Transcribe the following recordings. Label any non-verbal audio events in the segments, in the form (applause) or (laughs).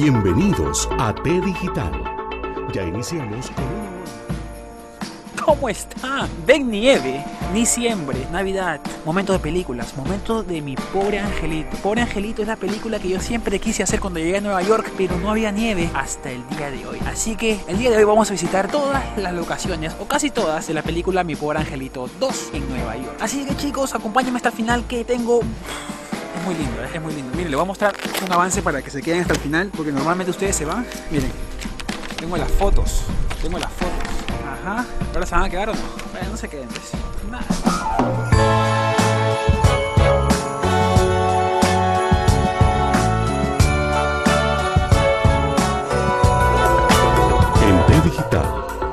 Bienvenidos a T Digital. Ya iniciamos con. ¿Cómo están? Ven nieve, diciembre, Navidad, momento de películas, momento de mi pobre angelito. Pobre angelito es la película que yo siempre quise hacer cuando llegué a Nueva York, pero no había nieve hasta el día de hoy. Así que el día de hoy vamos a visitar todas las locaciones, o casi todas, de la película Mi pobre angelito 2 en Nueva York. Así que chicos, acompáñenme hasta el final que tengo es muy lindo, es muy lindo. Miren, les voy a mostrar un avance para que se queden hasta el final, porque normalmente ustedes se van. Miren, tengo las fotos, tengo las fotos. Ajá, ¿ahora se van a quedar o no? Bueno, no se queden, pues. Nada.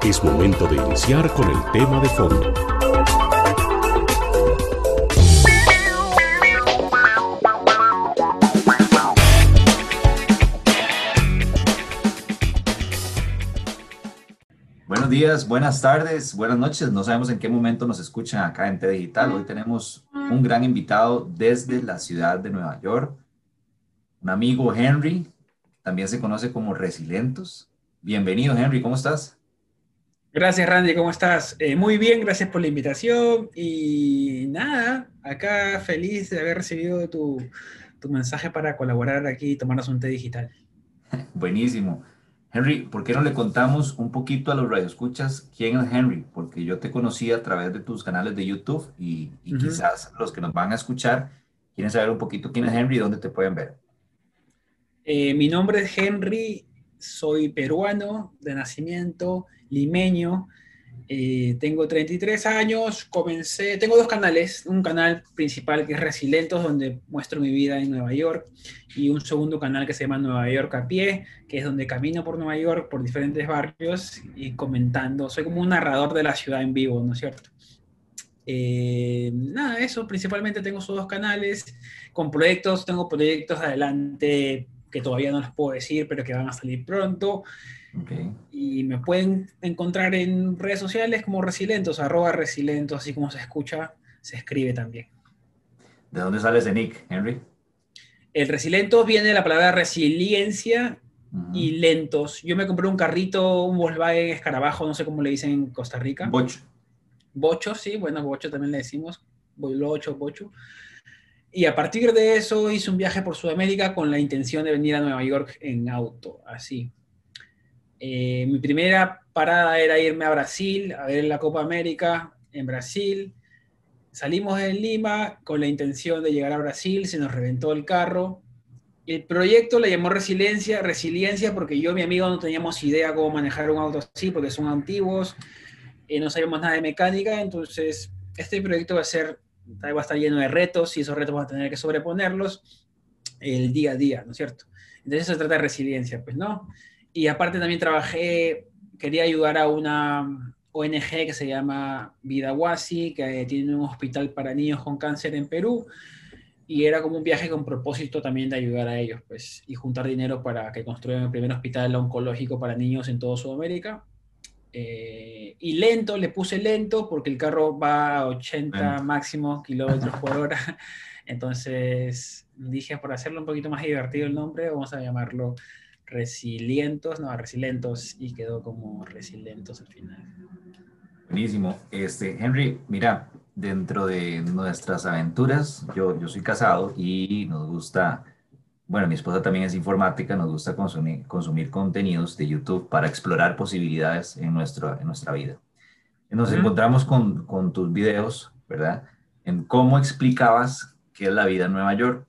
Es momento de iniciar con el tema de fondo. Días, buenas tardes, buenas noches. No sabemos en qué momento nos escuchan acá en T Digital. Hoy tenemos un gran invitado desde la ciudad de Nueva York, un amigo Henry, también se conoce como Resilentos. Bienvenido Henry, ¿cómo estás? Gracias Randy, ¿cómo estás? Eh, muy bien, gracias por la invitación y nada, acá feliz de haber recibido tu, tu mensaje para colaborar aquí y tomarnos un té digital. (laughs) Buenísimo. Henry, ¿por qué no le contamos un poquito a los radioescuchas quién es Henry? Porque yo te conocí a través de tus canales de YouTube y, quizás los que nos van a escuchar quieren saber un poquito quién es Henry y dónde te pueden ver. Eh, mi nombre es Henry, soy peruano de nacimiento, limeño, eh, tengo 33 años, comencé, tengo dos canales, un canal principal que es Resilentos, donde muestro mi vida en Nueva York, y un segundo canal que se llama Nueva York a pie, que es donde camino por Nueva York, por diferentes barrios y comentando, soy como un narrador de la ciudad en vivo, ¿no es cierto? Eh, nada, eso, principalmente tengo esos dos canales, con proyectos, tengo proyectos adelante que todavía no les puedo decir, pero que van a salir pronto. Y me pueden encontrar en redes sociales como Resilentos, arroba Resilentos, así como se escucha, se escribe también. ¿De dónde sale ese nick, Henry? El Resilentos viene de la palabra resiliencia y lentos. Yo me compré un carrito, un Volkswagen Escarabajo, no sé cómo le dicen en Costa Rica. Bocho. Bocho, sí, bueno, Bocho también le decimos, Bocho, Bocho. Y a partir de eso hice un viaje por Sudamérica con la intención de venir a Nueva York en auto, así. Eh, mi primera parada era irme a Brasil, a ver la Copa América en Brasil. Salimos de Lima con la intención de llegar a Brasil, se nos reventó el carro. El proyecto le llamó Resiliencia, Resiliencia porque yo y mi amigo no teníamos idea cómo manejar un auto así, porque son antiguos, eh, no sabíamos nada de mecánica, entonces este proyecto va a ser, va a estar lleno de retos y esos retos vamos a tener que sobreponerlos el día a día, ¿no es cierto? Entonces se trata de resiliencia, pues, ¿no? Y aparte también trabajé, quería ayudar a una ONG que se llama Vidahuasi, que tiene un hospital para niños con cáncer en Perú, y era como un viaje con propósito también de ayudar a ellos, pues, y juntar dinero para que construyan el primer hospital oncológico para niños en toda Sudamérica. Eh, y lento, le puse lento porque el carro va a 80 Lento. máximo kilómetros (laughs) por hora. Entonces dije, por hacerlo un poquito más divertido el nombre, vamos a llamarlo Resilientos, no, Resilentos, y quedó como Resilientos al final. Buenísimo. Este, Henry, mira, dentro de nuestras aventuras, yo, yo soy casado y nos gusta, bueno, mi esposa también es informática, nos gusta consumir, consumir contenidos de YouTube para explorar posibilidades en, nuestro, en nuestra vida. Nos encontramos con, con tus videos, ¿verdad? En cómo explicabas qué es la vida en Nueva York.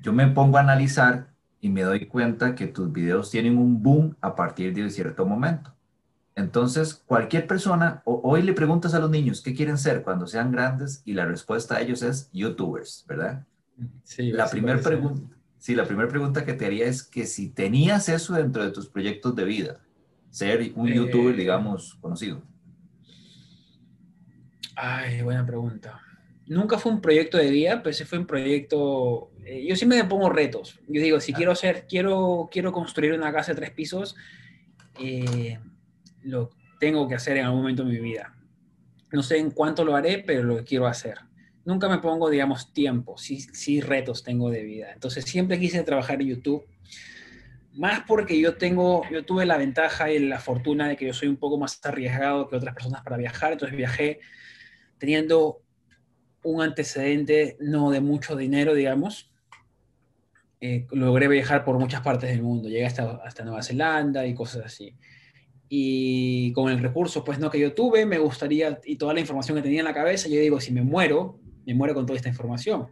Yo me pongo a analizar y me doy cuenta que tus videos tienen un boom a partir de cierto momento. Entonces, cualquier persona, hoy le preguntas a los niños qué quieren ser cuando sean grandes y la respuesta a ellos es YouTubers, ¿verdad? Sí, La primera pregunta, sí, la primera pregunta que te haría es que si tenías eso dentro de tus proyectos de vida, ser un Eh, YouTuber, digamos, conocido. Ay, buena pregunta. Nunca fue un proyecto de vida, pero sí fue un proyecto. Eh, yo siempre me pongo retos. Yo digo, si quiero hacer, quiero, quiero construir una casa de tres pisos, eh, lo tengo que hacer en algún momento de mi vida. No sé en cuánto lo haré, pero lo quiero hacer. Nunca me pongo, digamos, tiempo, sí, sí retos tengo de vida. Entonces siempre quise trabajar en YouTube. más porque yo tengo, yo tuve la ventaja y la fortuna de que yo soy un poco más arriesgado que otras personas para viajar, entonces viajé teniendo un antecedente no de mucho dinero, digamos. Eh, logré viajar por muchas partes del mundo, llegué hasta, hasta Nueva Zelanda y cosas así. Y con el recurso pues no que yo tuve, me gustaría, y toda la información que tenía en la cabeza, yo digo, si me muero, me muero con toda esta información.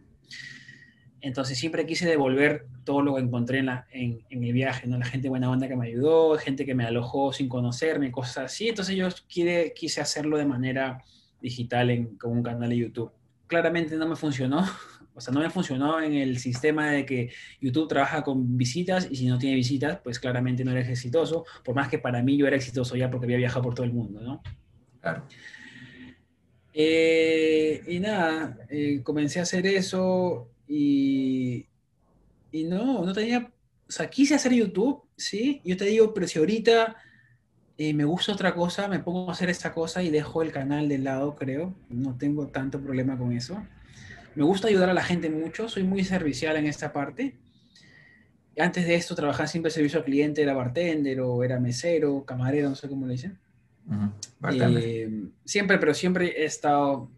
Entonces siempre quise devolver todo lo que encontré en, la, en, el viaje, ¿no? La gente buena onda que me ayudó, gente que me alojó sin conocerme, cosas así. Entonces yo quise, quise hacerlo de manera digital en, con un canal de YouTube. Claramente no me funcionó, (laughs) o sea, no me funcionó en el sistema de que YouTube trabaja con visitas y si no tiene visitas, pues claramente no eres exitoso, por más que para mí yo era exitoso ya porque había viajado por todo el mundo, ¿no? Claro. Eh, y nada, eh, comencé a hacer eso y, y no, no tenía, o sea, quise hacer YouTube, sí, yo te digo, pero si ahorita eh, me gusta otra cosa, me pongo a hacer esta cosa y dejo el canal de lado, creo, no tengo tanto problema con eso. Me gusta ayudar a la gente mucho, soy muy servicial en esta parte. Antes de esto trabajaba siempre servicio al cliente, era bartender o era mesero, camarero, no sé cómo le dicen. Uh siempre, pero siempre he estado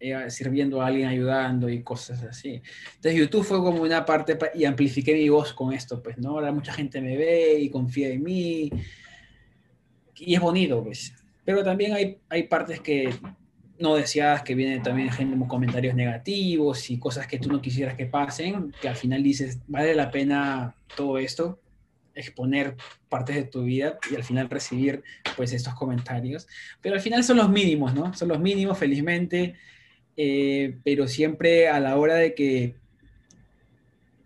eh, sirviendo a alguien, ayudando y cosas así. Entonces YouTube fue como una parte y amplifiqué mi voz con esto, pues, ¿no? Ahora mucha gente me ve y confía en mí y es bonito, pues. Pero también hay, hay partes que no deseadas, que vienen también gente con comentarios negativos y cosas que tú no quisieras que pasen, que al final dices, vale la pena todo esto, exponer partes de tu vida y al final recibir pues estos comentarios. Pero al final son los mínimos, ¿no? Son los mínimos, felizmente. Eh, pero siempre a la hora de que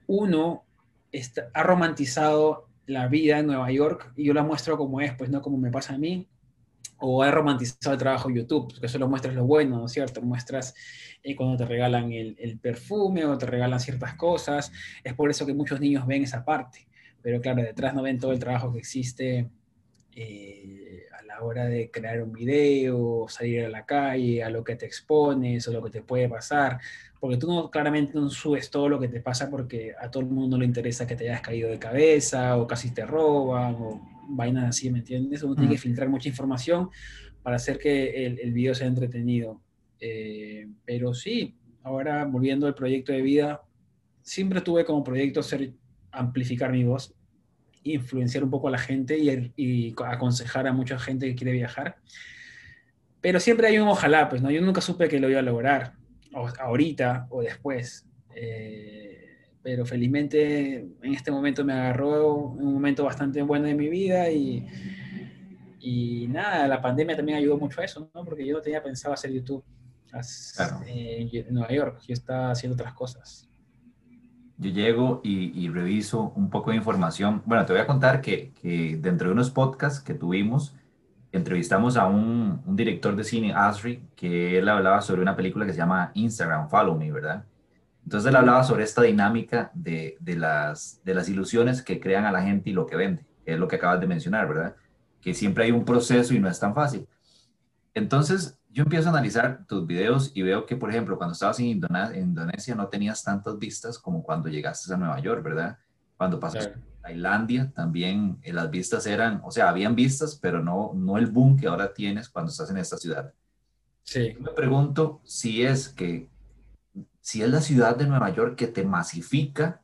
uno está, ha romantizado la vida en Nueva York y yo la muestro como es, pues no como me pasa a mí, o ha romantizado el trabajo YouTube, porque solo muestras lo bueno, ¿no es cierto? Muestras eh, cuando te regalan el, perfume o te regalan ciertas cosas, es por eso que muchos niños ven esa parte, pero claro, detrás no ven todo el trabajo que existe. Eh, hora de crear un video, salir a la calle, a lo que te expones o lo que te puede pasar, porque tú no claramente no subes todo lo que te pasa porque a todo el mundo le interesa que te hayas caído de cabeza o casi te roban o vainas así, ¿me entiendes? Uno tiene que filtrar mucha información para hacer que el, el video sea entretenido. Eh, pero sí, ahora volviendo al proyecto de vida, siempre tuve como proyecto ser amplificar mi voz influenciar un poco a la gente y, aconsejar a mucha gente que quiere viajar. Pero siempre hay un ojalá, pues, ¿no? Yo nunca supe que lo iba a lograr, ahorita o después. Eh, pero felizmente en este momento me agarró un momento bastante bueno de mi vida y, y nada, la pandemia también ayudó mucho a eso, ¿no? Porque yo no tenía pensado hacer YouTube en Nueva York, yo estaba haciendo otras cosas yo llego y, reviso un poco de información. Bueno, te voy a contar que, que dentro de unos podcasts que tuvimos, entrevistamos a un, un, director de cine, Asri, que él hablaba sobre una película que se llama Instagram, Follow Me, ¿verdad? Entonces él hablaba sobre esta dinámica de, de, las, de las ilusiones que crean a la gente y lo que vende, que es lo que acabas de mencionar, ¿verdad? Que siempre hay un proceso y no es tan fácil. Entonces, yo empiezo a analizar tus videos y veo que, por ejemplo, cuando estabas en Indonesia, no tenías tantas vistas como cuando llegaste a Nueva York, ¿verdad? Cuando pasaste a Tailandia, también eh, las vistas eran, o sea, habían vistas, pero no, no el boom que ahora tienes cuando estás en esta ciudad. Sí. me pregunto si es que, si es la ciudad de Nueva York que te masifica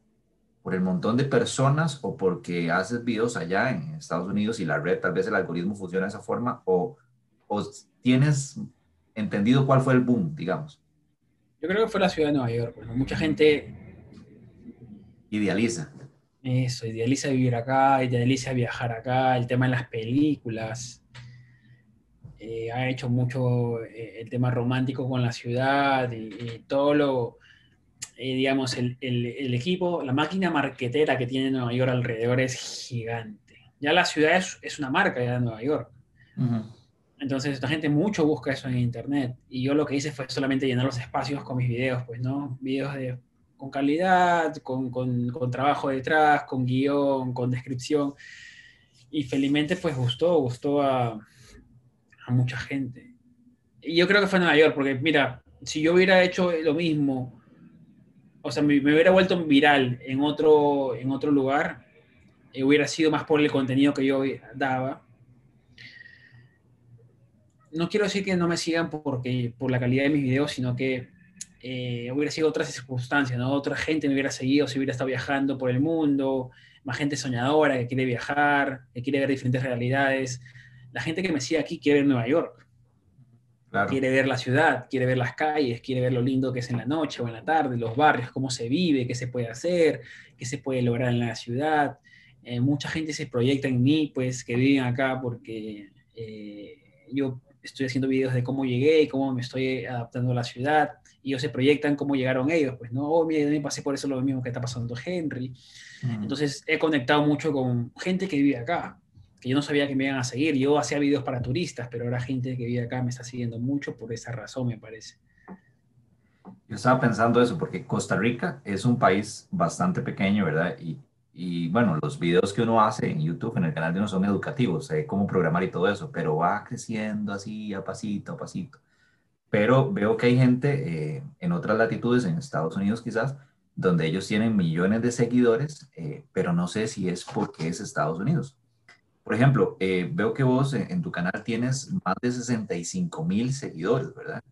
por el montón de personas o porque haces videos allá en Estados Unidos y la red, tal vez el algoritmo funciona de esa forma, o, o tienes entendido cuál fue el boom, digamos? Yo creo que fue la ciudad de Nueva York. Mucha gente idealiza. Eso, idealiza vivir acá, idealiza viajar acá, el tema de las películas. Eh, ha hecho mucho eh, el tema romántico con la ciudad y, todo lo, eh, digamos, el, el, equipo, la máquina marquetera que tiene Nueva York alrededor es gigante. Ya la ciudad es, es una marca ya de Nueva York. Entonces, esta gente mucho busca eso en internet. Y yo lo que hice fue solamente llenar los espacios con mis videos, pues, ¿no? Videos de, con calidad, con, con, con trabajo detrás, con guion, con descripción. Y felizmente, pues, gustó, gustó a, a mucha gente. Y yo creo que fue en Nueva York, porque mira, si yo hubiera hecho lo mismo, o sea, me, me hubiera vuelto viral en otro, en otro lugar, eh, hubiera sido más por el contenido que yo daba. No quiero decir que no me sigan porque, por la calidad de mis videos, sino que eh, hubiera sido otras circunstancias, ¿no? Otra gente me hubiera seguido si hubiera estado viajando por el mundo, más gente soñadora que quiere viajar, que quiere ver diferentes realidades. La gente que me sigue aquí quiere ver Nueva York. Quiere ver la ciudad, quiere ver las calles, quiere ver lo lindo que es en la noche o en la tarde, los barrios, cómo se vive, qué se puede hacer, qué se puede lograr en la ciudad. Eh, mucha gente se proyecta en mí, pues, que viven acá porque eh, yo estoy haciendo videos de cómo llegué y cómo me estoy adaptando a la ciudad. Y ellos se proyectan cómo llegaron ellos, pues, ¿no? Oh, mira, yo me pasé por eso lo mismo que está pasando Henry. Entonces, he conectado mucho con gente que vive acá que yo no sabía que me iban a seguir. Yo hacía videos para turistas, pero ahora gente que vive acá me está siguiendo mucho por esa razón, me parece. Yo estaba pensando eso, porque Costa Rica es un país bastante pequeño, ¿verdad? Y, y bueno, los videos que uno hace en YouTube, en el canal de uno, son educativos, sé cómo programar y todo eso, pero va creciendo así, a pasito, a pasito. Pero veo que hay gente eh, en otras latitudes, en Estados Unidos quizás, donde ellos tienen millones de seguidores, eh, pero no sé si es porque es Estados Unidos. Por ejemplo, eh, veo que vos en, tu canal tienes más de 65 mil seguidores, ¿verdad?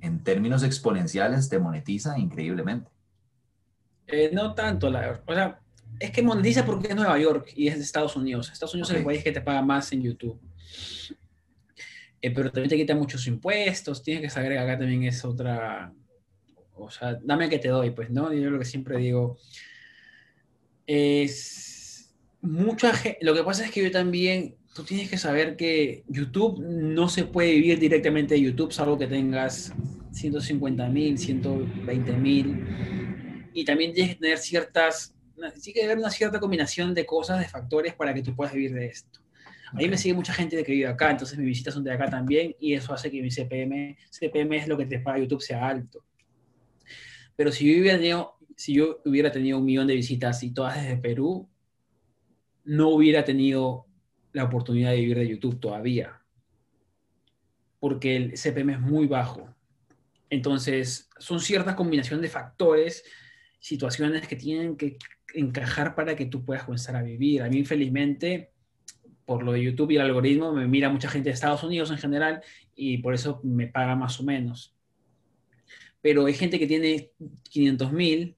En términos exponenciales te monetiza increíblemente. Eh, no tanto, la, o sea, es que monetiza porque es Nueva York y es de Estados Unidos. Estados Unidos es el país que te paga más en YouTube. Eh, pero también te quita muchos impuestos, tienes que saber que acá también es otra, o sea, dame que te doy, pues, ¿no? Yo lo que siempre digo es mucha gente, lo que pasa es que yo también, tú tienes que saber que YouTube no se puede vivir directamente de YouTube, salvo que tengas 150 mil, 120 mil. Y también tienes que tener ciertas, sí que haber una cierta combinación de cosas, de factores para que tú puedas vivir de esto. A mí me sigue mucha gente de que vive acá, entonces mis visitas son de acá también y eso hace que mi CPM, CPM es lo que te paga YouTube, sea alto. Pero si yo hubiera tenido, si yo hubiera tenido un millón de visitas y todas desde Perú, no hubiera tenido la oportunidad de vivir de YouTube todavía, porque el CPM es muy bajo. Entonces, son ciertas combinaciones de factores, situaciones que tienen que encajar para que tú puedas comenzar a vivir. A mí, infelizmente, por lo de YouTube y el algoritmo, me mira mucha gente de Estados Unidos en general y por eso me paga más o menos. Pero hay gente que tiene 500 mil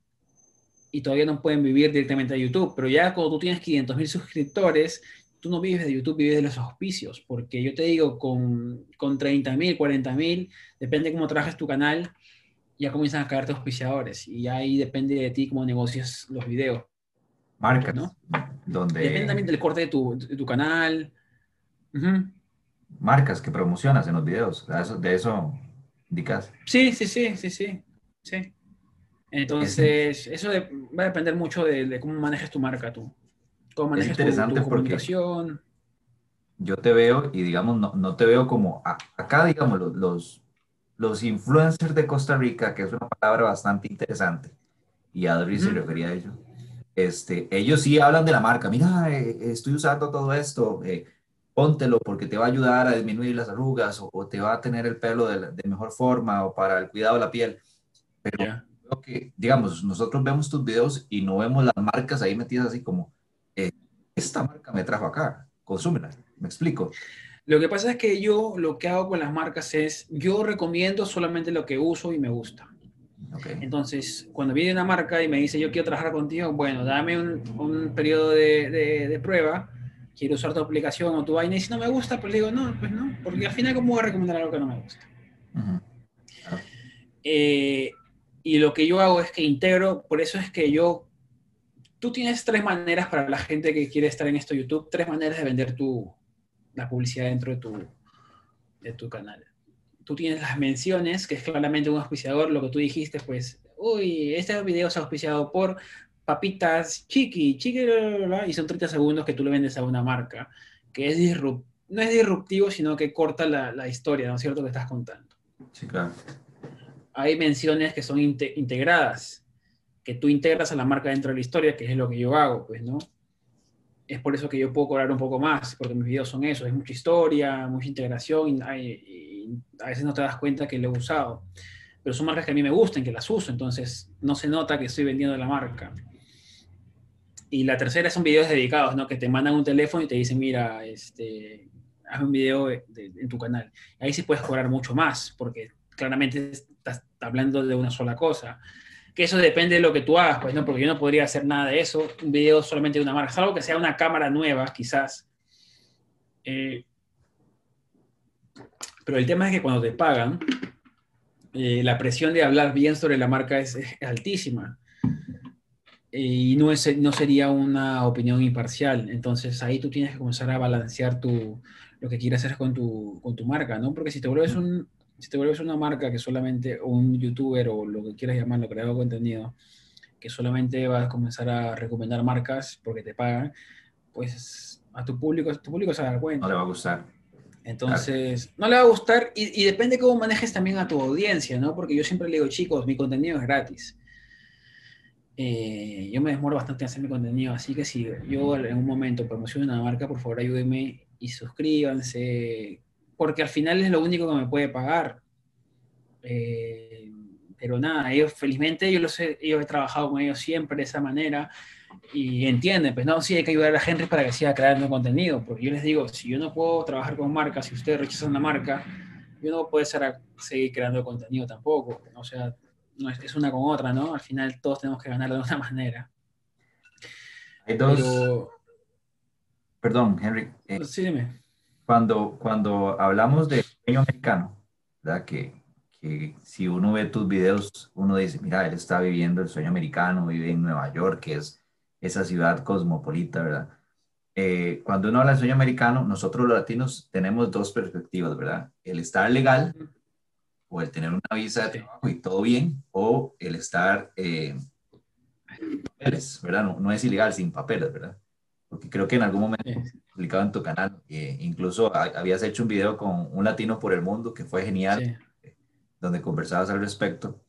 y todavía no pueden vivir directamente de YouTube. Pero ya cuando tú tienes 500 mil suscriptores, tú no vives de YouTube, vives de los auspicios. Porque yo te digo, con, con 30 mil, 40 mil, depende cómo trabajes tu canal, ya comienzan a caerte auspiciadores. Y ahí depende de ti cómo negocias los videos. Marcas, ¿no? Donde... Depende también del corte de tu, de tu canal. Marcas que promocionas en los videos. De eso, de eso indicas. Sí, sí, sí, sí, sí. Sí. Entonces, eso va a depender mucho de, cómo manejes tu marca tú. Cómo manejes tu, comunicación. Yo te veo y, digamos, no, no te veo como acá, digamos, los, los, influencers de Costa Rica, que es una palabra bastante interesante, y Adri se refería a ello. Este, ellos sí hablan de la marca. Mira, eh, estoy usando todo esto. Eh, póntelo porque te va a ayudar a disminuir las arrugas o, te va a tener el pelo de, de, mejor forma o para el cuidado de la piel. Pero que, digamos, nosotros vemos tus videos y no vemos las marcas ahí metidas así como, eh, esta marca me trajo acá, consúmela. ¿Me explico? Lo que pasa es que yo lo que hago con las marcas es, yo recomiendo solamente lo que uso y me gusta. Entonces, cuando viene una marca y me dice, yo quiero trabajar contigo, bueno, dame un, un periodo de, de, prueba, quiero usar tu aplicación o tu vaina, y si no me gusta, pues digo, no, pues no, porque al final, ¿cómo voy a recomendar algo que no me gusta? eh, y lo que yo hago es que integro, por eso es que yo, tú tienes tres maneras para la gente que quiere estar en esto YouTube, tres maneras de vender tu, la publicidad dentro de tu, de tu canal. Tú tienes las menciones, que es claramente un auspiciador, lo que tú dijiste, pues, uy, este video es auspiciado por papitas chiqui, chiqui, y son 30 segundos que tú le vendes a una marca, que es no es disruptivo, sino que corta la, la historia, ¿no es cierto?, que estás contando. Sí, hay menciones que son integradas, que tú integras a la marca dentro de la historia, que es lo que yo hago, pues, ¿no? Es por eso que yo puedo cobrar un poco más, porque mis videos son eso, es mucha historia, mucha integración, y, a veces no te das cuenta que lo he usado. Pero son marcas que a mí me gustan, que las uso, entonces no se nota que estoy vendiendo la marca. Y la tercera son videos dedicados, ¿no? Que te mandan un teléfono y te dicen, mira, este, haz un video en tu canal. Ahí sí puedes cobrar mucho más, porque claramente hablando de una sola cosa. Que eso depende de lo que tú hagas, pues, ¿no? Porque yo no podría hacer nada de eso, un video solamente de una marca, salvo que sea una cámara nueva, quizás. Eh, pero el tema es que cuando te pagan, eh, la presión de hablar bien sobre la marca es, altísima. y no, es, no sería una opinión imparcial. Entonces ahí tú tienes que comenzar a balancear tu, lo que quieres hacer con tu, con tu marca, ¿no? Porque si te vuelves un, si te vuelves una marca que solamente, un youtuber o lo que quieras llamarlo, creador de contenido, que solamente vas a comenzar a recomendar marcas porque te pagan, pues a tu público, tu público se va a dar cuenta. No le va a gustar. Entonces, no le va a gustar y, y, depende cómo manejes también a tu audiencia, ¿no? Porque yo siempre le digo, chicos, mi contenido es gratis. Eh, yo me demoro bastante en hacer mi contenido, así que si yo en un momento promociono una marca, por favor ayúdenme y suscríbanse, porque al final es lo único que me puede pagar. Eh, pero nada, ellos felizmente yo, los he, yo he trabajado con ellos siempre de esa manera y entienden, pues no, sí hay que ayudar a Henry para que siga creando contenido, porque yo les digo, si yo no puedo trabajar con marcas, si ustedes rechazan una marca, yo no puedo ser seguir creando contenido tampoco, o sea, no es, es, una con otra, ¿no? Al final todos tenemos que ganar de una (laughs) manera. Hay dos, Perdón, Henry. Eh, sí, dime. Cuando, cuando hablamos de sueño americano, ¿verdad? Que, que, si uno ve tus videos, uno dice, mira, él está viviendo el sueño americano, vive en Nueva York, que es esa ciudad cosmopolita, ¿verdad? Eh, cuando uno habla de sueño americano, nosotros los latinos tenemos dos perspectivas, ¿verdad? El estar legal o el tener una visa de trabajo y todo bien, o el estar, eh, papeles, ¿verdad? No, no es ilegal, sin papeles, ¿verdad? porque creo que en algún momento publicado en tu canal, eh, incluso habías hecho un video con un latino por el mundo que fue genial, donde conversabas al respecto.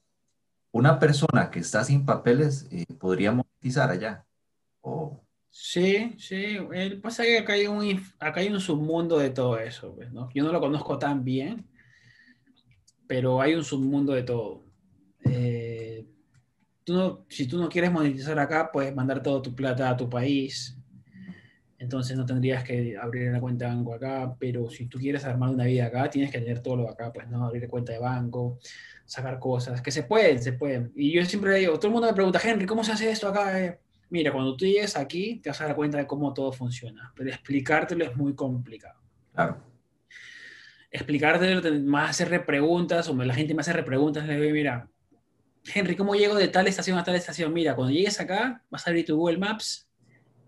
Una persona que está sin papeles eh, podría monetizar allá. O... Sí, sí. El pasa que acá hay, un, acá hay un submundo de todo eso. Pues, ¿no? Yo no lo conozco tan bien, pero hay un submundo de todo. Eh, tú no, si tú no quieres monetizar acá, puedes mandar toda tu plata a tu país entonces no tendrías que abrir una cuenta de banco acá, pero si tú quieres armar una vida acá, tienes que tener todo lo de acá, pues no abrir cuenta de banco, sacar cosas, que se pueden, se pueden. Y yo siempre digo, todo el mundo me pregunta, Henry, ¿cómo se hace esto acá? Eh, mira, cuando tú llegues aquí, te vas a dar cuenta de cómo todo funciona, pero explicártelo es muy complicado. Claro. Explicártelo, más hacer preguntas, o la gente me hace preguntas, le digo, mira, Henry, ¿cómo llego de tal estación a tal estación? Mira, cuando llegues acá, vas a abrir tu Google Maps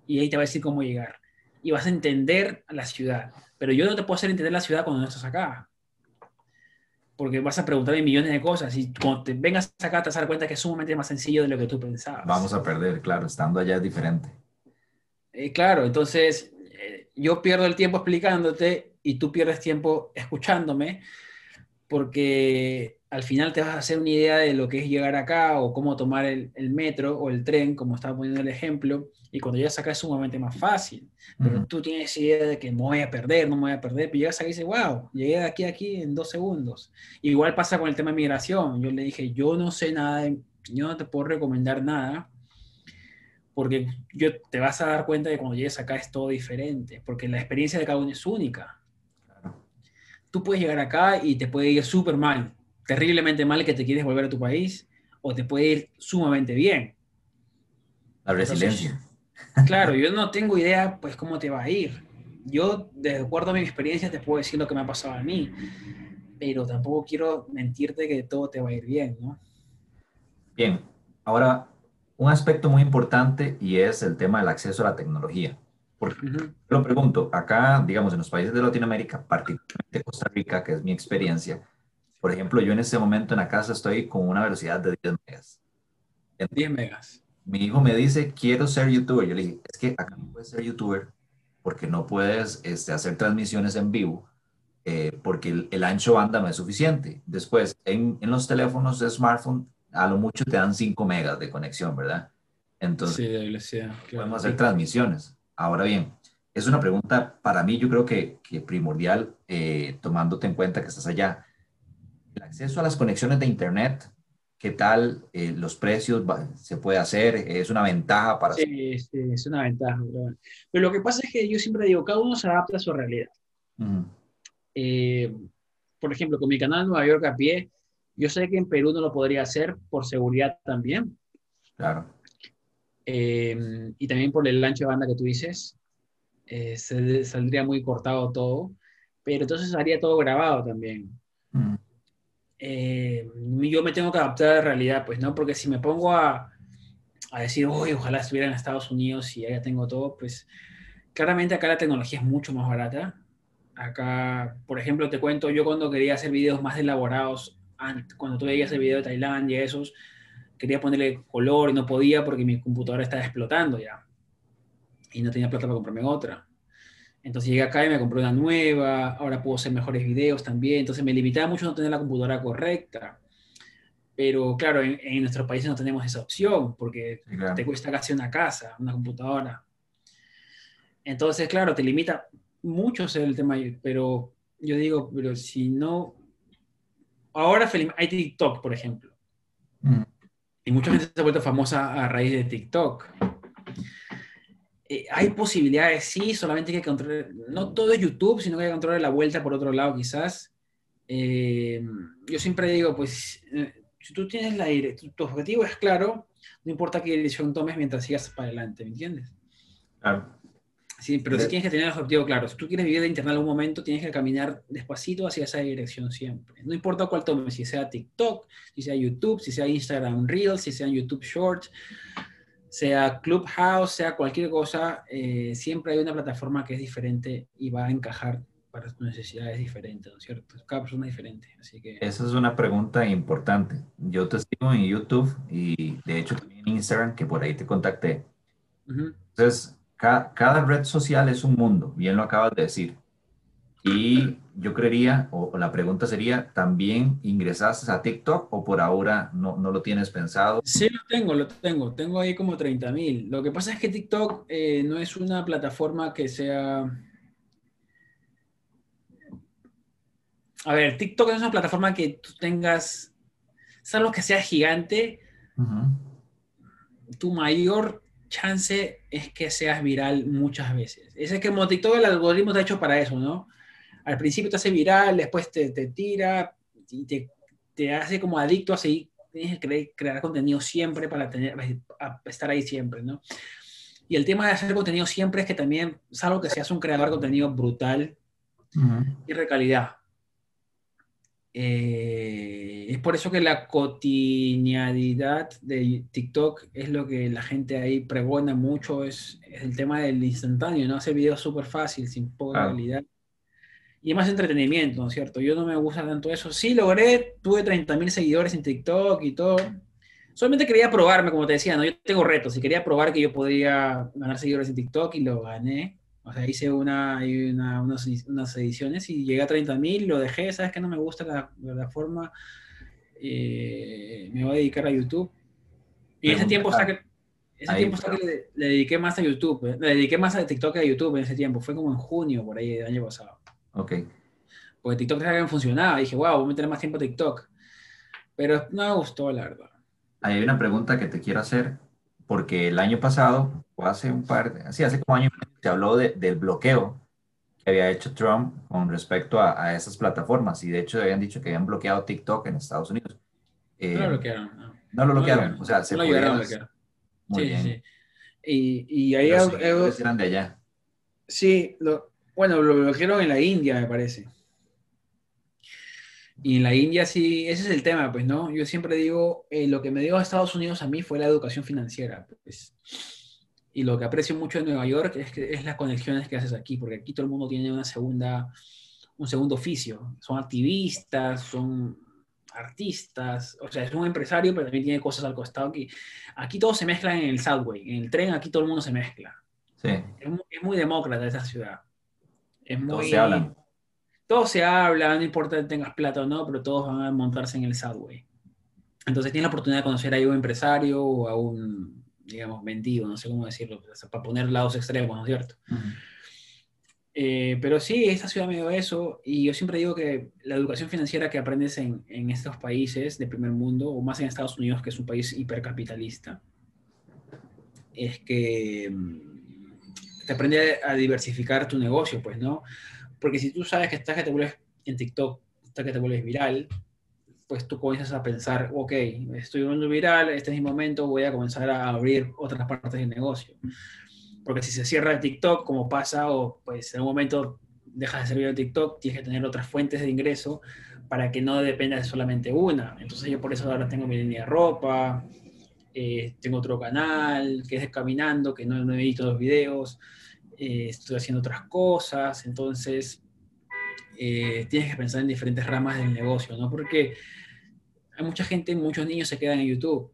y ahí te va a decir cómo llegar y vas a entender la ciudad. Pero yo no te puedo hacer entender la ciudad cuando no estás acá. Porque vas a preguntarme millones de cosas y cuando te vengas acá te vas a dar cuenta que es sumamente más sencillo de lo que tú pensabas. Vamos a perder, claro, estando allá es diferente. Eh, claro, entonces eh, yo pierdo el tiempo explicándote y tú pierdes tiempo escuchándome porque al final te vas a hacer una idea de lo que es llegar acá o cómo tomar el, el metro o el tren, como estaba poniendo el ejemplo, y cuando llegas acá es sumamente más fácil. Pero tú tienes idea de que me voy a perder, no me voy a perder, pero llegas acá y dices, wow, llegué de aquí a aquí en dos segundos. Igual pasa con el tema de migración. Yo le dije, yo no sé nada, yo no te puedo recomendar nada, porque yo, te vas a dar cuenta de que cuando llegues acá es todo diferente, porque la experiencia de cada uno es única. Tú puedes llegar acá y te puede ir súper mal, terriblemente mal que te quieres volver a tu país o te puede ir sumamente bien. La resiliencia. claro, (laughs) yo no tengo idea pues cómo te va a ir. Yo, de acuerdo a mi experiencia, te puedo decir lo que me ha pasado a mí, pero tampoco quiero mentirte que todo te va a ir bien, ¿no? Bien, ahora un aspecto muy importante y es el tema del acceso a la tecnología. Porque lo pregunto, acá, digamos, en los países de Latinoamérica, particularmente Costa Rica, que es mi experiencia, por ejemplo, yo en este momento en la casa estoy con una velocidad de 10 megas. 10 megas. Mi hijo me dice, quiero ser youtuber. Yo le dije, es que acá no puedes ser youtuber porque no puedes este, hacer transmisiones en vivo eh, porque el, ancho banda no es suficiente. Después, en, en, los teléfonos de smartphone, a lo mucho te dan 5 megas de conexión, ¿verdad? Entonces, sí, podemos hacer transmisiones. Ahora bien, es una pregunta para mí, yo creo que, que primordial, eh, tomándote en cuenta que estás allá el acceso a las conexiones de Internet, ¿Qué tal eh, los precios? ¿Se puede hacer? ¿Es una ventaja para... Sí, sí, es una ventaja. Pero, lo que pasa es que yo siempre digo, cada uno se adapta a su realidad. Eh, por ejemplo, con mi canal Nueva York a pie, yo sé que en Perú no lo podría hacer por seguridad también. Claro. Eh, y también por el ancho de banda que tú dices, se, saldría muy cortado todo, pero entonces haría todo grabado también. Eh, yo me tengo que adaptar a la realidad, pues, ¿no? Porque si me pongo a, a decir, uy, ojalá estuviera en Estados Unidos y ya tengo todo, pues claramente acá la tecnología es mucho más barata. Acá, por ejemplo, te cuento, yo cuando quería hacer videos más elaborados, cuando tú veías el video de Tailandia, esos, quería ponerle color y no podía porque mi computadora estaba explotando ya. Y no tenía plata para comprarme otra. Entonces llegué acá y me compré una nueva, ahora puedo hacer mejores videos también, entonces me limitaba mucho no tener la computadora correcta. Pero claro, en, en nuestros países no tenemos esa opción porque te cuesta casi una casa, una computadora. Entonces, claro, te limita mucho ser el tema, pero yo digo, pero si no... Ahora hay TikTok, por ejemplo. Mm. Y mucha gente se ha vuelto famosa a raíz de TikTok. Eh, hay posibilidades, sí, solamente hay que controlar, no todo es YouTube, sino que hay que controlar la vuelta por otro lado quizás. Eh, yo siempre digo, pues, eh, si tú tienes la tu objetivo es claro, no importa qué dirección tomes mientras sigas para adelante, ¿me entiendes? Claro. Sí, pero si tienes que tener el objetivo claro. Si tú quieres vivir de internet en algún momento, tienes que caminar despacito hacia esa dirección siempre. No importa cuál tomes, si sea TikTok, si sea YouTube, si sea Instagram Reels, si sea YouTube Shorts sea Clubhouse, sea cualquier cosa, eh, siempre hay una plataforma que es diferente y va a encajar para tus necesidades diferentes, ¿no es cierto? Cada persona es diferente, así que... Esa es una pregunta importante. Yo te sigo en YouTube y de hecho también en Instagram, que por ahí te contacté. Entonces, cada red social es un mundo, bien lo acabas de decir. Y yo creería, o, la pregunta sería, ¿también ingresaste a TikTok o por ahora no, no lo tienes pensado? Sí, lo tengo, lo tengo. Tengo ahí como 30 mil. Lo que pasa es que TikTok eh, no es una plataforma que sea... A ver, TikTok es una plataforma que tú tengas, salvo que sea gigante, tu mayor chance es que seas viral muchas veces. Es que como TikTok el algoritmo está hecho para eso, ¿no? al principio te hace viral, después te, te tira y te, te, hace como adicto a seguir, tienes que crear, contenido siempre para tener, estar ahí siempre, ¿no? Y el tema de hacer contenido siempre es que también, salvo que seas un creador de contenido brutal y de calidad. Eh, es por eso que la cotidianidad de TikTok es lo que la gente ahí pregona mucho, es, el tema del instantáneo, ¿no? Hacer videos súper fácil, sin poca calidad y más entretenimiento, ¿no es cierto? Yo no me gusta tanto eso. Sí, logré, tuve 30.000 seguidores en TikTok y todo. Solamente quería probarme, como te decía, ¿no? Yo tengo retos y quería probar que yo podía ganar seguidores en TikTok y lo gané. O sea, hice una, una unas, unas, ediciones y llegué a 30.000, lo dejé, ¿sabes que no me gusta la plataforma? Eh, me voy a dedicar a YouTube. Y ese tiempo está que... Ese tiempo está que le, le, dediqué más a YouTube, ¿eh? le dediqué más a TikTok que a YouTube en ese tiempo, fue como en junio, por ahí, del año pasado. Ok. Porque TikTok también funcionaba. Dije, wow, voy a meter más tiempo a TikTok. Pero no me gustó, la verdad. Hay una pregunta que te quiero hacer, porque el año pasado, o hace un par, sí, hace como año, se habló de, del bloqueo que había hecho Trump con respecto a, a, esas plataformas. Y de hecho habían dicho que habían bloqueado TikTok en Estados Unidos. Eh, no lo bloquearon. No, no lo bloquearon. o sea, se no bloquear. Muy sí, bien. sí. Y, y ahí... Pero sí, eran de allá. Sí, lo, bueno, lo bloquearon en la India, me parece. Y en la India sí, ese es el tema, pues, ¿no? Yo siempre digo, eh, lo que me dio a Estados Unidos a mí fue la educación financiera, pues. Y lo que aprecio mucho de Nueva York es, que, es las conexiones que haces aquí, porque aquí todo el mundo tiene una segunda, un segundo oficio. Son activistas, son artistas, o sea, es un empresario, pero también tiene cosas al costado. Aquí, aquí todo se mezcla en el subway, en el tren aquí todo el mundo se mezcla. Sí. Es, muy, es muy demócrata esa ciudad. Es muy, todos se hablan. Todos se hablan, no importa que tengas plata o no, pero todos van a montarse en el subway. Entonces tienes la oportunidad de conocer a un empresario o a un, digamos, mendigo, no sé cómo decirlo, para poner lados extremos, ¿no es cierto? Eh, pero sí, esta ciudad me dio eso y yo siempre digo que la educación financiera que aprendes en, en, estos países de primer mundo, o más en Estados Unidos, que es un país hipercapitalista, es que mm, te aprende a diversificar tu negocio, pues, ¿no? Porque si tú sabes que estás que te vuelves en TikTok, estás que te vuelves viral, pues tú comienzas a pensar, ok, estoy volviendo viral, este es mi momento, voy a comenzar a abrir otras partes del negocio porque si se cierra el TikTok, como pasa, o pues en un momento dejas de servir el TikTok, tienes que tener otras fuentes de ingreso para que no dependa de solamente una. Entonces yo por eso ahora tengo mi línea de ropa, eh, tengo otro canal que es Caminando, que no, no edito los videos, eh, estoy haciendo otras cosas, entonces eh, tienes que pensar en diferentes ramas del negocio, ¿no? Porque hay mucha gente, muchos niños se quedan en YouTube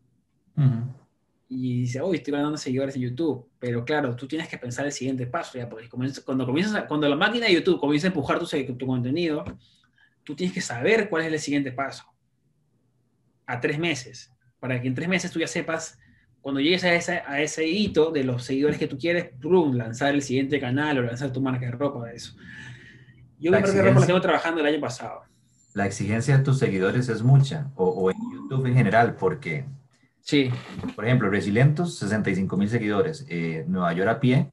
y dice, hoy estoy ganando seguidores en YouTube. Pero claro, tú tienes que pensar el siguiente paso, ya, porque cuando comienzas, cuando la máquina de YouTube comienza a empujar tu, tu contenido, tú tienes que saber cuál es el siguiente paso. A tres meses, para que en tres meses tú ya sepas, cuando llegues a ese, a ese hito de los seguidores que tú quieres, ¡prum! lanzar el siguiente canal o lanzar tu marca de ropa, de eso. Yo mi marca de ropa la tengo trabajando el año pasado. La exigencia de tus seguidores es mucha, o, o en YouTube en general, porque Sí. Por ejemplo, Resilientos, 65 mil seguidores. Eh, Nueva York a pie,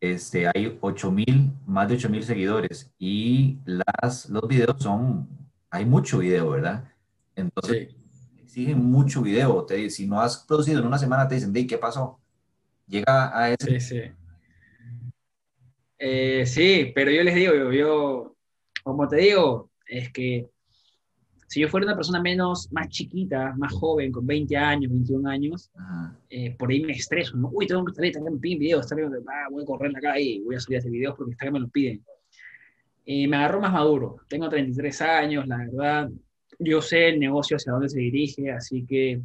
este, hay 8 mil, más de 8 mil seguidores. Y las, los videos son, hay mucho video, ¿verdad? Entonces, exigen mucho video. Te, si no has producido en una semana, te dicen, ¿qué pasó? Llega a ese... Sí, sí. Eh, sí, pero yo les digo, yo, yo, como te digo, es que si yo fuera una persona menos, más chiquita, más joven, con 20 años, 21 años, eh, por ahí me estreso, ¿no? Uy, tengo que salir, también me piden videos, ah, voy a correr la calle, voy a subir este videos porque que me lo piden. Y me agarró más maduro, tengo 33 años, la verdad, yo sé el negocio hacia dónde se dirige, así que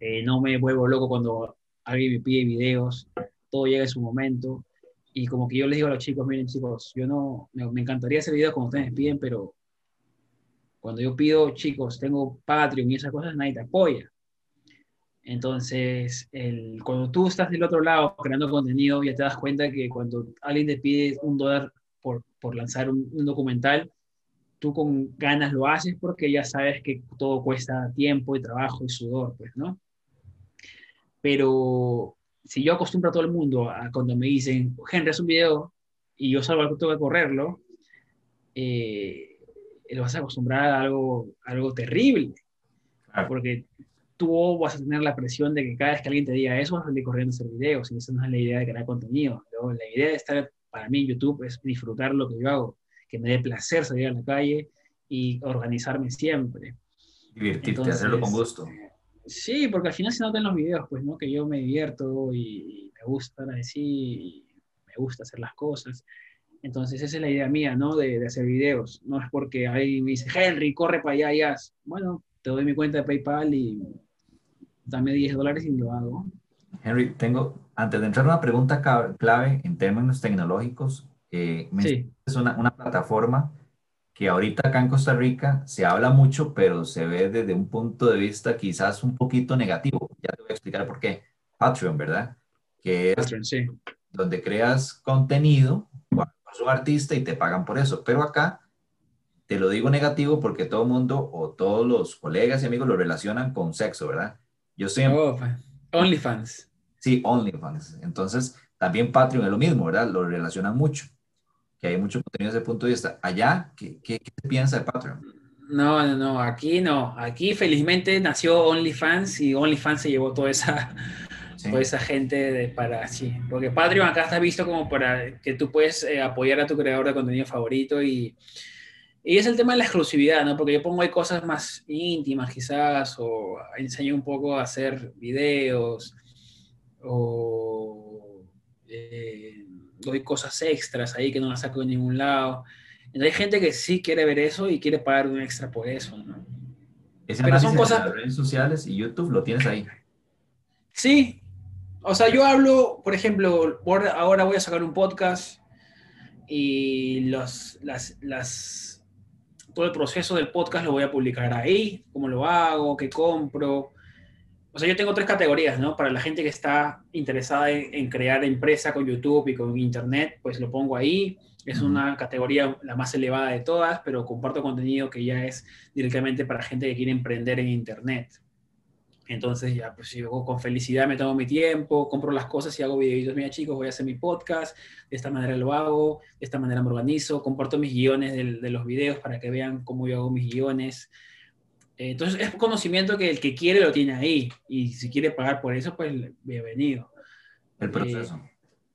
eh, no me vuelvo loco cuando alguien me pide videos, todo llega en su momento. Y como que yo les digo a los chicos, miren chicos, yo no, me, encantaría hacer videos como ustedes piden, pero cuando yo pido, chicos, tengo Patreon y esas cosas, nadie te apoya. Entonces, el, cuando tú estás del otro lado creando contenido, ya te das cuenta que cuando alguien te pide un dólar por, por lanzar un, documental, tú con ganas lo haces porque ya sabes que todo cuesta tiempo y trabajo y sudor, pues, ¿no? Pero si yo acostumbro a todo el mundo a cuando me dicen, Henry, haz un video y yo salgo tengo que correrlo, eh, lo vas a acostumbrar a algo, algo terrible. Porque tú vas a tener la presión de que cada vez que alguien te diga eso, vas a salir corriendo a hacer videos. Y esa no es la idea de crear contenido. la idea de estar para mí en YouTube es disfrutar lo que yo hago, que me dé placer salir a la calle y organizarme siempre. Divertirte, hacerlo con gusto. Sí, porque al final se nota en los videos, pues, ¿no? Que yo me divierto y, me gusta así, me gusta hacer las cosas. Entonces esa es la idea mía, ¿no? De, hacer videos. No es porque ahí me dice, Henry, corre para allá y haz. Bueno, te doy mi cuenta de PayPal y dame 10 dólares y lo hago. Henry, tengo, antes de entrar una pregunta clave en términos tecnológicos, eh, es una, una, plataforma que ahorita acá en Costa Rica se habla mucho, pero se ve desde un punto de vista quizás un poquito negativo. Ya te voy a explicar por qué. Patreon, ¿verdad? Que es Patreon, sí. donde creas contenido un artista y te pagan por eso. Pero acá te lo digo negativo porque todo el mundo o todos los colegas y amigos lo relacionan con sexo, ¿verdad? Yo soy... Oh, OnlyFans. Sí, OnlyFans. Entonces, también Patreon es lo mismo, ¿verdad? Lo relacionan mucho, que hay mucho contenido desde ese punto de vista. Allá, ¿qué, qué, qué piensa de Patreon? No, no, no, aquí no. Aquí felizmente nació OnlyFans y OnlyFans se llevó toda esa, o esa gente de, para, sí, porque Patreon acá está visto como para que tú puedes eh, apoyar a tu creador de contenido favorito y, y es el tema de la exclusividad, ¿no? Porque yo pongo ahí cosas más íntimas quizás, o enseño un poco a hacer videos, o eh, doy cosas extras ahí que no las saco de ningún lado. Entonces hay gente que sí quiere ver eso y quiere pagar un extra por eso, ¿no? Pero son cosas... las redes sociales y YouTube lo tienes ahí. Sí, o sea, yo hablo, por ejemplo, ahora voy a sacar un podcast y los, las, las, todo el proceso del podcast lo voy a publicar ahí, cómo lo hago, qué compro. O sea, yo tengo tres categorías, ¿no? Para la gente que está interesada en, crear empresa con YouTube y con Internet, pues lo pongo ahí. Es una categoría la más elevada de todas, pero comparto contenido que ya es directamente para gente que quiere emprender en Internet. Entonces ya, pues yo con felicidad me tomo mi tiempo, compro las cosas y hago videitos. Mira chicos, voy a hacer mi podcast, de esta manera lo hago, de esta manera me organizo, comparto mis guiones de, los videos para que vean cómo yo hago mis guiones. Eh, Entonces es conocimiento que el que quiere lo tiene ahí y si quiere pagar por eso, pues bienvenido. El proceso.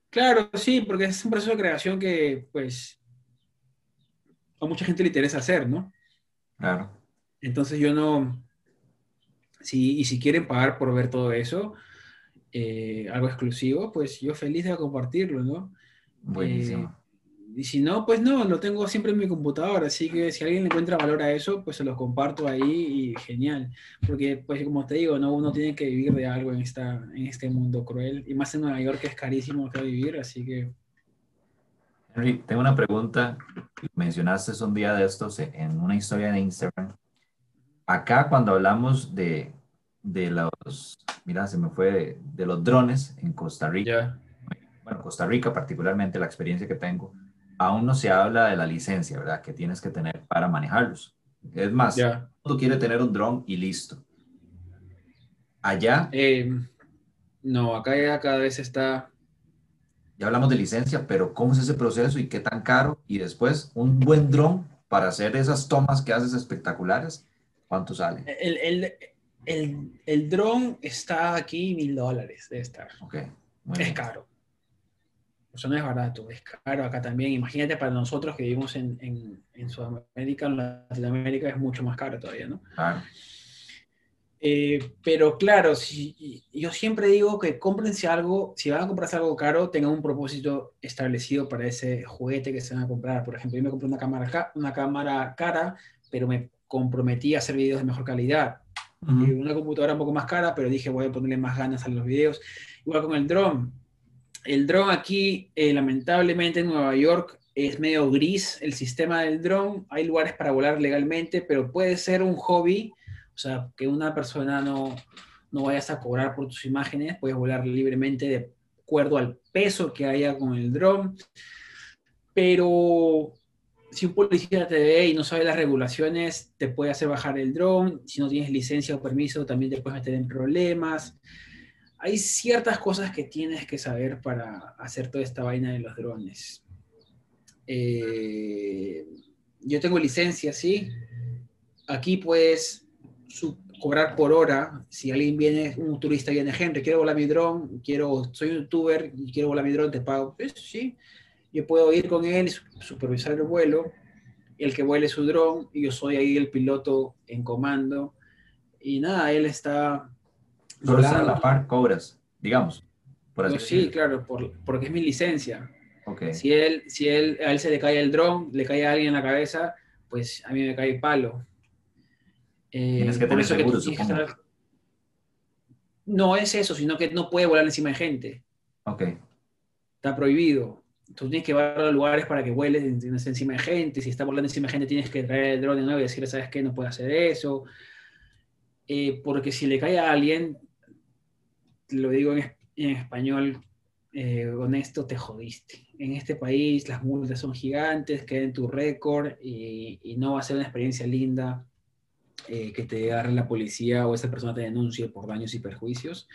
Claro, sí, porque es un proceso de creación que pues a mucha gente le interesa hacer, ¿no? Claro. Entonces yo no, si, y si quieren pagar por ver todo eso, eh, algo exclusivo, pues yo feliz de compartirlo, ¿no? Buenísimo. Y si no, pues no, lo tengo siempre en mi computadora, así que si alguien le encuentra valor a eso, pues se lo comparto ahí y genial. Porque, pues como te digo, no, uno tiene que vivir de algo en, esta, en este mundo cruel, y más en Nueva York que es carísimo acá vivir, así que... Henry, tengo una pregunta. Mencionaste un día de estos en una historia de Instagram. Acá cuando hablamos de, de los, mira, se me fue, de, de los drones en Costa Rica, Ya. bueno, Costa Rica particularmente, la experiencia que tengo, aún no se habla de la licencia, ¿verdad? Que tienes que tener para manejarlos. Es más, Ya. tú quieres tener un dron y listo. Allá Eh, no, acá ya cada vez está... ya hablamos de licencia, pero ¿cómo es ese proceso y qué tan caro? Y después, un buen dron para hacer esas tomas que haces espectaculares, ¿cuánto sale? El, el, el, el dron está aquí mil dólares de estar. Ok, muy Es bien. caro. O sea, no es barato, es caro acá también. Imagínate para nosotros que vivimos en, en, en Sudamérica, en Latinoamérica es mucho más caro todavía, ¿no? Claro, Eh, pero claro, si, yo siempre digo que cómprense algo, si van a comprarse algo caro, tengan un propósito establecido para ese juguete que se van a comprar. Por ejemplo, yo me compré una cámara, ca- una cámara cara, pero me comprometí a hacer videos de mejor calidad. Ujú. Eh, una computadora un poco más cara, pero dije voy a ponerle más ganas a los videos. Igual con el dron. El dron aquí, eh, lamentablemente en Nueva York, es medio gris el sistema del dron. Hay lugares para volar legalmente, pero puede ser un hobby. O sea, que una persona no, no vayas a cobrar por tus imágenes, puedes volar libremente de acuerdo al peso que haya con el dron. Pero si un policía te ve y no sabe las regulaciones, te puede hacer bajar el dron. Si no tienes licencia o permiso, también te puedes meter en problemas. Hay ciertas cosas que tienes que saber para hacer toda esta vaina de los drones. Eh, yo tengo licencia, sí. Aquí puedes cobrar por hora. Si alguien viene, un turista viene, Henry, quiero volar mi dron, quiero, soy un youtuber y quiero volar mi dron, te pago. Pues, sí, yo puedo ir con él, su- supervisar el vuelo, el que vuele su dron, y yo soy ahí el piloto en comando. Y nada, él está Solo estás a la par, cobras, digamos. Por así No, sí, claro, por- porque es mi licencia. Si, él, si él, a él se le cae el dron, le cae a alguien en la cabeza, pues a mí me cae el palo. Eh, Tienes que tener eso seguro, que supongo. estar- No es eso, sino que no puede volar encima de gente. ok. Está prohibido. Tú tienes que llevarlo a lugares para que vuele en- encima de gente. Si está volando encima de gente, tienes que traer el dron de nuevo y decirle, ¿sabes qué? No puede hacer eso. Eh, porque si le cae a alguien, lo digo en, en español eh, honesto, te jodiste. En este país las multas son gigantes, queda en tu récord y, y no va a ser una experiencia linda eh, que te agarre la policía o esa persona te denuncie por daños y perjuicios.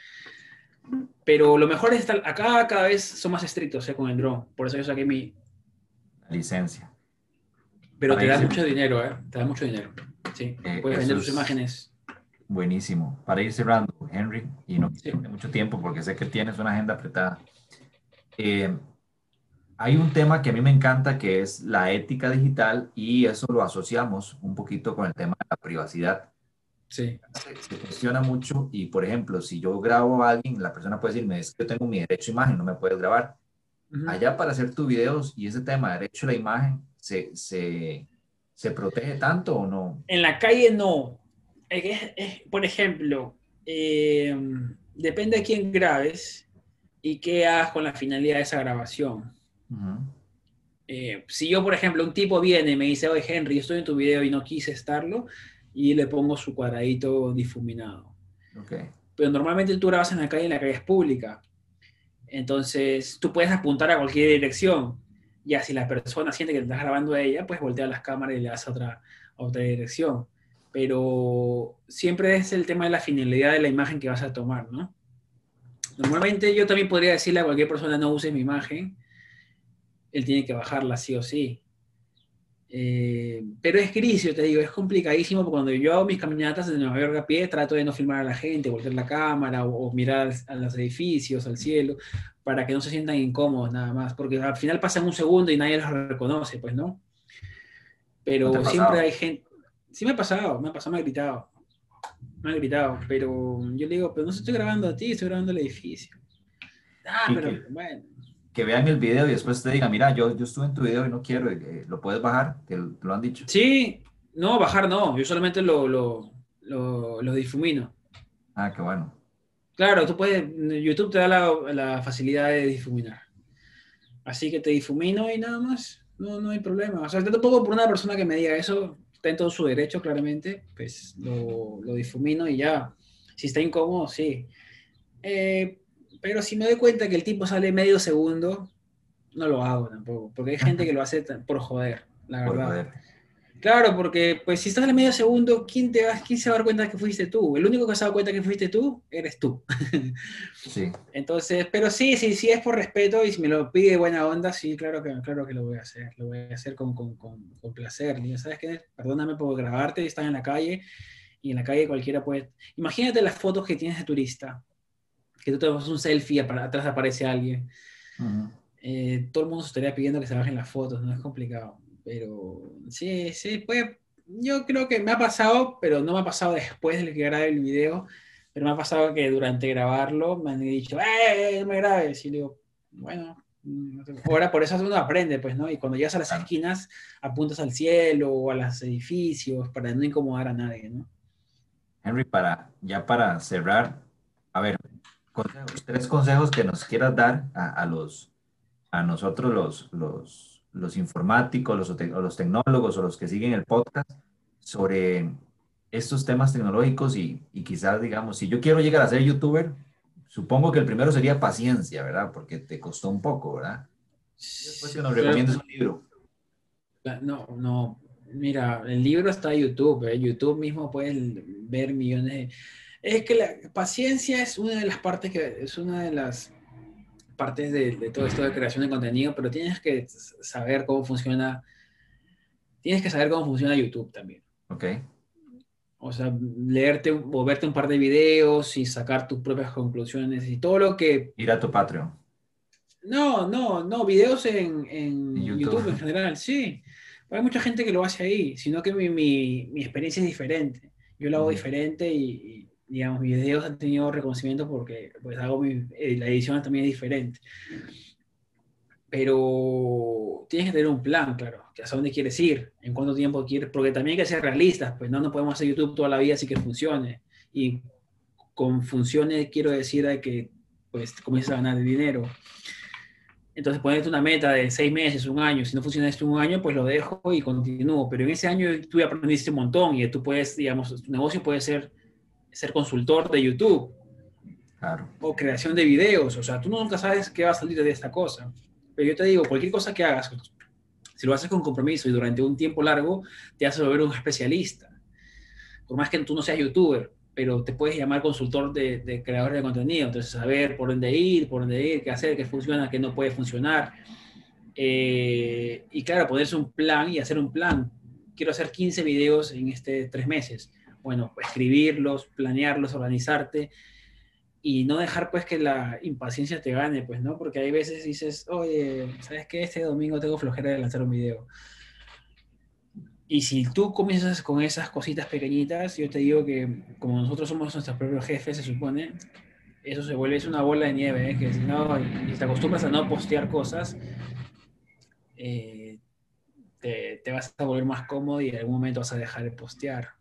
Pero lo mejor es estar acá cada vez son más estrictos eh, con el drone. Por eso yo saqué mi... Licencia. Pero te da mucho dinero, ¿eh? Te da mucho dinero. Sí, Eh, puedes vender tus es- imágenes. Buenísimo. Para ir cerrando, Henry, y no Sí. mucho tiempo porque sé que tienes una agenda apretada. Eh, hay un tema que a mí me encanta que es la ética digital y eso lo asociamos un poquito con el tema de la privacidad. Sí, Se, se cuestiona mucho y, por ejemplo, si yo grabo a alguien, la persona puede decirme, es que yo tengo mi derecho a imagen, no me puedes grabar. Ujú. Allá para hacer tus videos y ese tema de derecho a la imagen, ¿se, se, se protege tanto o no? En la calle no. Es es- por ejemplo, eh, depende de quién grabes y qué hagas con la finalidad de esa grabación. Eh, si yo, por ejemplo, un tipo viene y me dice, oye Henry, yo estoy en tu video y no quise estarlo, y le pongo su cuadradito difuminado. Pero normalmente tú grabas en la calle y la calle es pública. Entonces, tú puedes apuntar a cualquier dirección. Ya si la persona siente que te estás grabando a ella, pues voltea las cámaras y le das otra, otra dirección. Pero siempre es el tema de la finalidad de la imagen que vas a tomar, ¿no? Normalmente yo también podría decirle a cualquier persona no use mi imagen, él tiene que bajarla sí o sí. Eh, pero es gris, yo te digo, es complicadísimo porque cuando yo hago mis caminatas de Nueva York a pie, trato de no filmar a la gente, voltear la cámara o, mirar a los edificios, al cielo, para que no se sientan incómodos nada más, porque al final pasan un segundo y nadie los reconoce, pues, ¿no? Pero siempre hay gente... Sí me ha pasado, me ha pasado, me ha gritado. Me ha gritado, pero yo le digo, pero no estoy grabando a ti, estoy grabando el edificio. Ah, pero bueno que vean el video y después te digan, mira, yo, yo estuve en tu video y no quiero, eh, ¿lo puedes bajar? ¿Te, lo han dicho? Sí, no, bajar no, yo solamente lo, lo, lo, difumino. Ah, qué bueno. Claro, tú puedes, YouTube te da la, la, facilidad de difuminar. Así que te difumino y nada más, no, no hay problema. O sea, te pongo por una persona que me diga eso, está en todo su derecho, claramente, pues lo, lo difumino y ya. Si está incómodo, sí. Eh, pero si me doy cuenta que el tipo sale medio segundo, no lo hago tampoco, porque hay gente (laughs) que lo hace por joder, la verdad. Claro, porque pues si estás en medio segundo, ¿quién, te va, ¿quién se va a dar cuenta que fuiste tú? El único que se ha dado cuenta que fuiste tú, eres tú. (laughs) Sí. Entonces, pero sí, sí, sí es por respeto y si me lo pide buena onda, sí, claro que, claro que lo voy a hacer. Lo voy a hacer con, con, con, con placer. ¿Sabes qué? Perdóname por grabarte, estás en la calle y en la calle cualquiera puede... Imagínate las fotos que tienes de turista que tú tomas un selfie y atrás aparece alguien. Eh, todo el mundo se estaría pidiendo que se bajen las fotos, no es complicado. Pero sí, sí, pues yo creo que me ha pasado, pero no me ha pasado después de que grabe el video, pero me ha pasado que durante grabarlo me han dicho, ¡eh, no me grabes! Y digo, bueno, ahora por eso uno aprende, pues, ¿no? Y cuando llegas a las esquinas, apuntas al cielo o a los edificios para no incomodar a nadie, ¿no? Henry, para, ya para cerrar, a ver, tres consejos que nos quieras dar a, los, a nosotros los, los, los informáticos, los, los tecnólogos o los que siguen el podcast sobre estos temas tecnológicos y, y quizás, digamos, si yo quiero llegar a ser youtuber, supongo que el primero sería paciencia, ¿verdad? Porque te costó un poco, ¿verdad? Después que nos recomiendes un libro. No, no, mira, el libro está en YouTube, ¿eh? YouTube mismo puedes ver millones de es que la paciencia es una de las partes que es una de las partes de, todo esto de creación de contenido, pero tienes que saber cómo funciona, tienes que saber cómo funciona YouTube también. Ok. O sea, leerte o verte un par de videos y sacar tus propias conclusiones y todo lo que... Ir a tu Patreon. No, no, no, videos en, YouTube. en general, sí. Hay mucha gente que lo hace ahí, sino que mi, mi, mi experiencia es diferente. Yo lo hago diferente y, digamos, mis videos han tenido reconocimiento porque pues hago eh, la edición también es diferente. Pero tienes que tener un plan, claro, que hasta dónde quieres ir, en cuánto tiempo quieres, porque también hay que ser realistas, pues no, no podemos hacer YouTube toda la vida así que funcione. Y con funcione quiero decir de que pues comienzas a ganar dinero. Entonces ponerte una meta de seis meses, un año, si no funciona esto un año, pues lo dejo y continúo. Pero en ese año tú aprendiste un montón y tú puedes, digamos, tu negocio puede ser ser consultor de YouTube. O creación de videos. O sea, tú nunca sabes qué va a salir de esta cosa. Pero yo te digo, cualquier cosa que hagas, si lo haces con compromiso y durante un tiempo largo, te hace volver un especialista. Por más que tú no seas youtuber, pero te puedes llamar consultor de, creador de contenido. Entonces, saber por dónde ir, por dónde ir, qué hacer, qué funciona, qué no puede funcionar. Eh, y claro, ponerse un plan y hacer un plan. Quiero hacer 15 videos en este tres meses bueno, escribirlos, planearlos, organizarte y no dejar pues que la impaciencia te gane, pues, ¿no? Porque hay veces dices, oye, ¿sabes qué? Este domingo tengo flojera de lanzar un video. Y si tú comienzas con esas cositas pequeñitas, yo te digo que como nosotros somos nuestros propios jefes, se supone, eso se vuelve es una bola de nieve, ¿eh? que si no, y te acostumbras a no postear cosas, eh, te, te, vas a volver más cómodo y en algún momento vas a dejar de postear.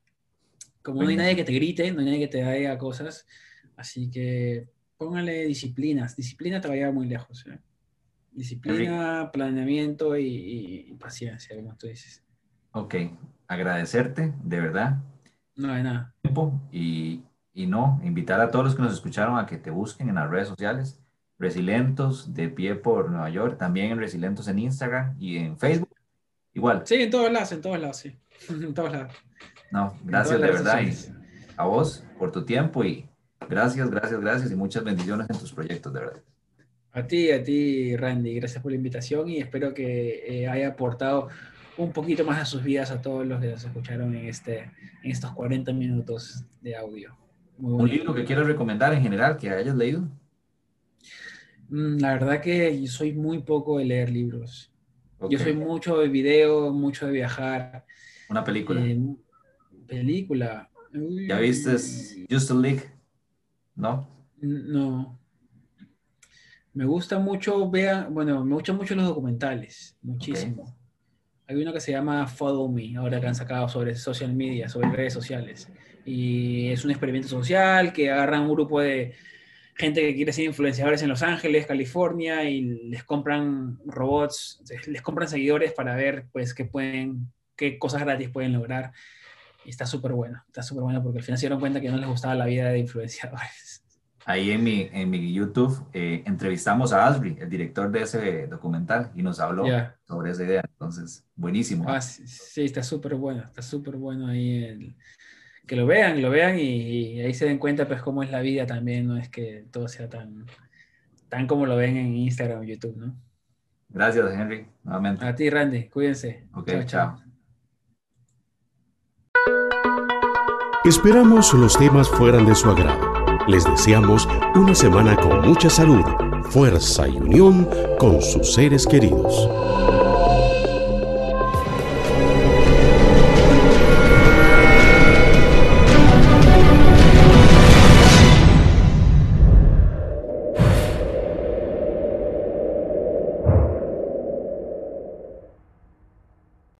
Como no hay nadie que te grite, no hay nadie que te haga cosas, así que póngale disciplinas. Disciplina te va a llevar muy lejos. ¿eh? Disciplina, planeamiento y, paciencia, como tú dices. Ok, agradecerte, de verdad. No hay nada. Y, y no, invitar a todos los que nos escucharon a que te busquen en las redes sociales. Resilentos de pie por Nueva York, también en Resilentos en Instagram y en Facebook. Igual. Sí, en todos lados, en todos lados, sí. (laughs) En todos lados. No, gracias de verdad y a vos por tu tiempo y gracias, gracias, gracias y muchas bendiciones en tus proyectos, de verdad. A ti, a ti, Randy, gracias por la invitación y espero que eh, haya aportado un poquito más a sus vidas a todos los que nos escucharon en, este, en estos 40 minutos de audio. ¿Un libro que quieras recomendar en general que hayas leído? Mm, la verdad que yo soy muy poco de leer libros. Yo soy mucho de video, mucho de viajar. ¿Una película? Eh, película. ¿Ya viste Just a League? ¿No? No. Me gusta mucho, vea, bueno, me gustan mucho los documentales, muchísimo. Hay uno que se llama Follow Me, ahora que han sacado sobre social media, sobre redes sociales. Y es un experimento social que agarran un grupo de gente que quiere ser influenciadores en Los Ángeles, California, y les compran robots, les compran seguidores para ver, pues, qué pueden, qué cosas gratis pueden lograr. Y está súper bueno, está súper bueno porque al final se dieron cuenta que no les gustaba la vida de influenciadores. (laughs) Ahí en mi, en mi YouTube eh, entrevistamos a Asbury, el director de ese documental, y nos habló sobre esa idea. Entonces, buenísimo. Ah, sí, está súper bueno, está súper bueno ahí. El, que lo vean, lo vean y, ahí se den cuenta pues cómo es la vida también, no es que todo sea tan, tan como lo ven en Instagram o YouTube, ¿no? Gracias, Henry, nuevamente. A ti, Randy, cuídense. Ok, chao. chao. Esperamos los temas fueran de su agrado les deseamos una semana con mucha salud, fuerza y unión con sus seres queridos.